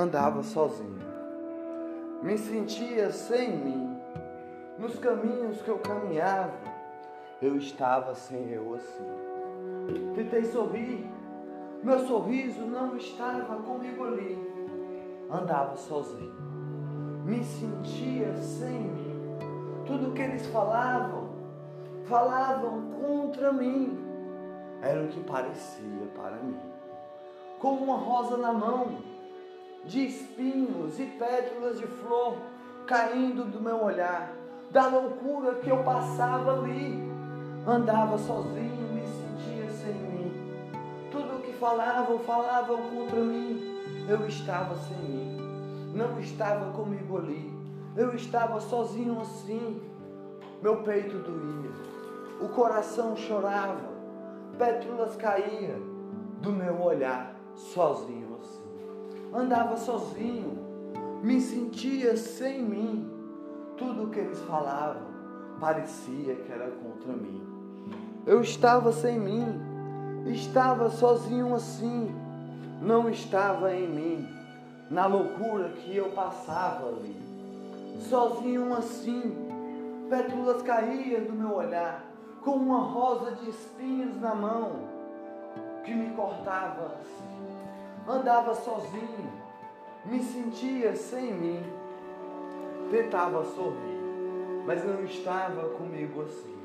andava sozinho. Me sentia sem mim. Nos caminhos que eu caminhava, eu estava sem eu assim. Tentei sorrir, meu sorriso não estava comigo ali. Andava sozinho. Me sentia sem mim. Tudo que eles falavam, falavam contra mim. Era o que parecia para mim. Como uma rosa na mão, de espinhos e pétalas de flor caindo do meu olhar, da loucura que eu passava ali. Andava sozinho, me sentia sem mim. Tudo o que falavam, falavam contra mim. Eu estava sem mim. Não estava comigo ali. Eu estava sozinho assim. Meu peito doía. O coração chorava. Pétalas caíam do meu olhar, sozinho andava sozinho, me sentia sem mim. Tudo o que eles falavam parecia que era contra mim. Eu estava sem mim, estava sozinho assim, não estava em mim, na loucura que eu passava ali. Sozinho assim, pétalas caíam do meu olhar, com uma rosa de espinhos na mão, que me cortava assim andava sozinho, me sentia sem mim, tentava sorrir, mas não estava comigo assim.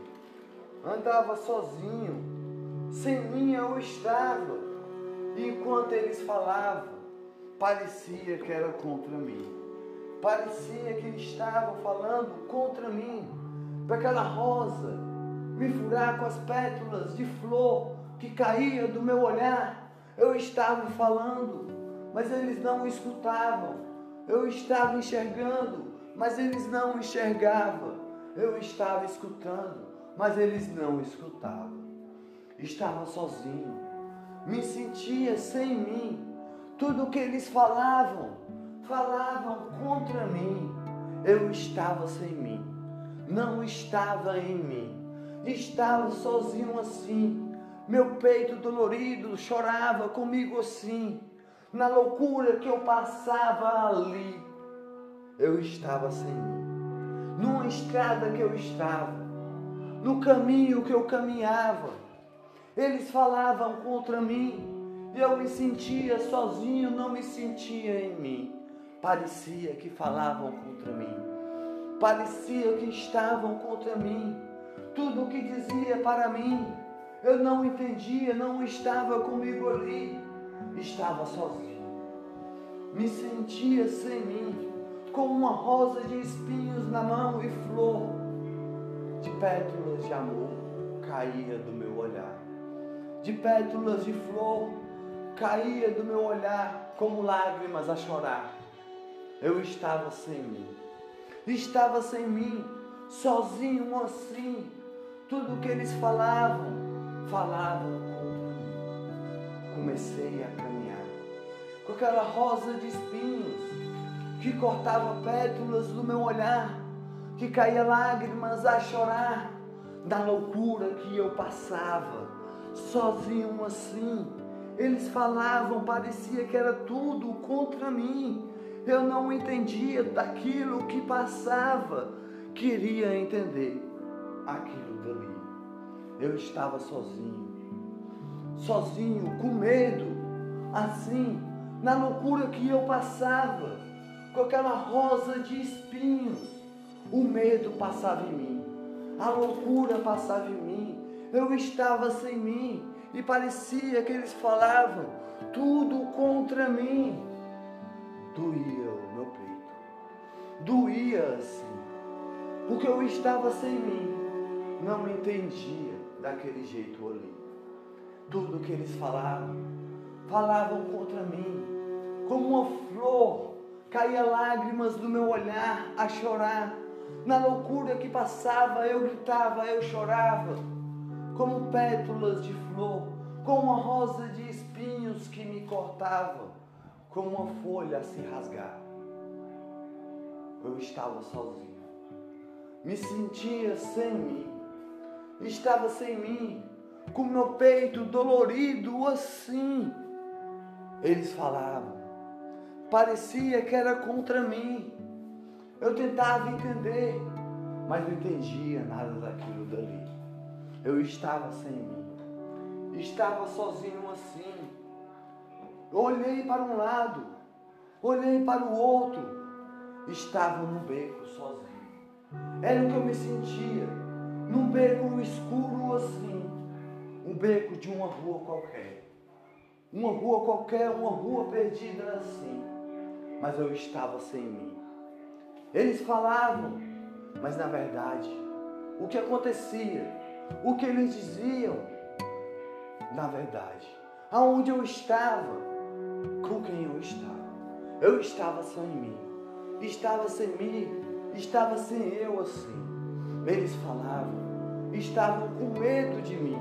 Andava sozinho, sem mim eu estava, e enquanto eles falavam, parecia que era contra mim. Parecia que eles estavam falando contra mim, para aquela rosa me furar com as pétalas de flor que caía do meu olhar eu estava falando, mas eles não escutavam. Eu estava enxergando, mas eles não enxergavam. Eu estava escutando, mas eles não escutavam. Estava sozinho, me sentia sem mim. Tudo o que eles falavam, falavam contra mim. Eu estava sem mim, não estava em mim. Estava sozinho assim, meu peito dolorido chorava comigo assim, na loucura que eu passava ali. Eu estava sem mim, numa estrada que eu estava, no caminho que eu caminhava. Eles falavam contra mim e eu me sentia sozinho, não me sentia em mim. Parecia que falavam contra mim, parecia que estavam contra mim. Tudo o que dizia para mim eu não entendia, não estava comigo ali. Estava sozinho. Me sentia sem mim, com uma rosa de espinhos na mão e flor de pétalas de amor caía do meu olhar. De pétalas de flor caía do meu olhar como lágrimas a chorar. Eu estava sem mim. Estava sem mim, sozinho assim. Tudo que eles falavam falavam contra mim. Comecei a caminhar com aquela rosa de espinhos que cortava pétalas do meu olhar, que caía lágrimas a chorar da loucura que eu passava, sozinho assim. Eles falavam, parecia que era tudo contra mim. Eu não entendia daquilo que passava, queria entender aquilo dali. Eu estava sozinho, sozinho, com medo, assim, na loucura que eu passava, com aquela rosa de espinhos. O medo passava em mim, a loucura passava em mim, eu estava sem mim e parecia que eles falavam tudo contra mim. Doía o meu peito, doía assim, porque eu estava sem mim, não entendia daquele jeito ali. Tudo que eles falavam, falavam contra mim, como uma flor, caía lágrimas do meu olhar a chorar. Na loucura que passava, eu gritava, eu chorava, como pétalas de flor, como uma rosa de espinhos que me cortava, como uma folha a se rasgar. Eu estava sozinho, me sentia sem mim estava sem mim, com meu peito dolorido assim. Eles falavam, parecia que era contra mim. Eu tentava entender, mas não entendia nada daquilo dali. Eu estava sem mim, estava sozinho assim. Olhei para um lado, olhei para o outro, estava no beco sozinho. Era o que eu me sentia, num beco escuro assim, um beco de uma rua qualquer. Uma rua qualquer, uma rua perdida assim. Mas eu estava sem mim. Eles falavam, mas na verdade, o que acontecia, o que eles diziam, na verdade, aonde eu estava, com quem eu estava. Eu estava sem mim, estava sem mim, estava sem eu assim. Eles falavam, estavam com medo de mim,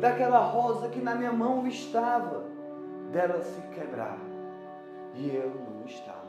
daquela rosa que na minha mão estava, dela se quebrar, e eu não estava.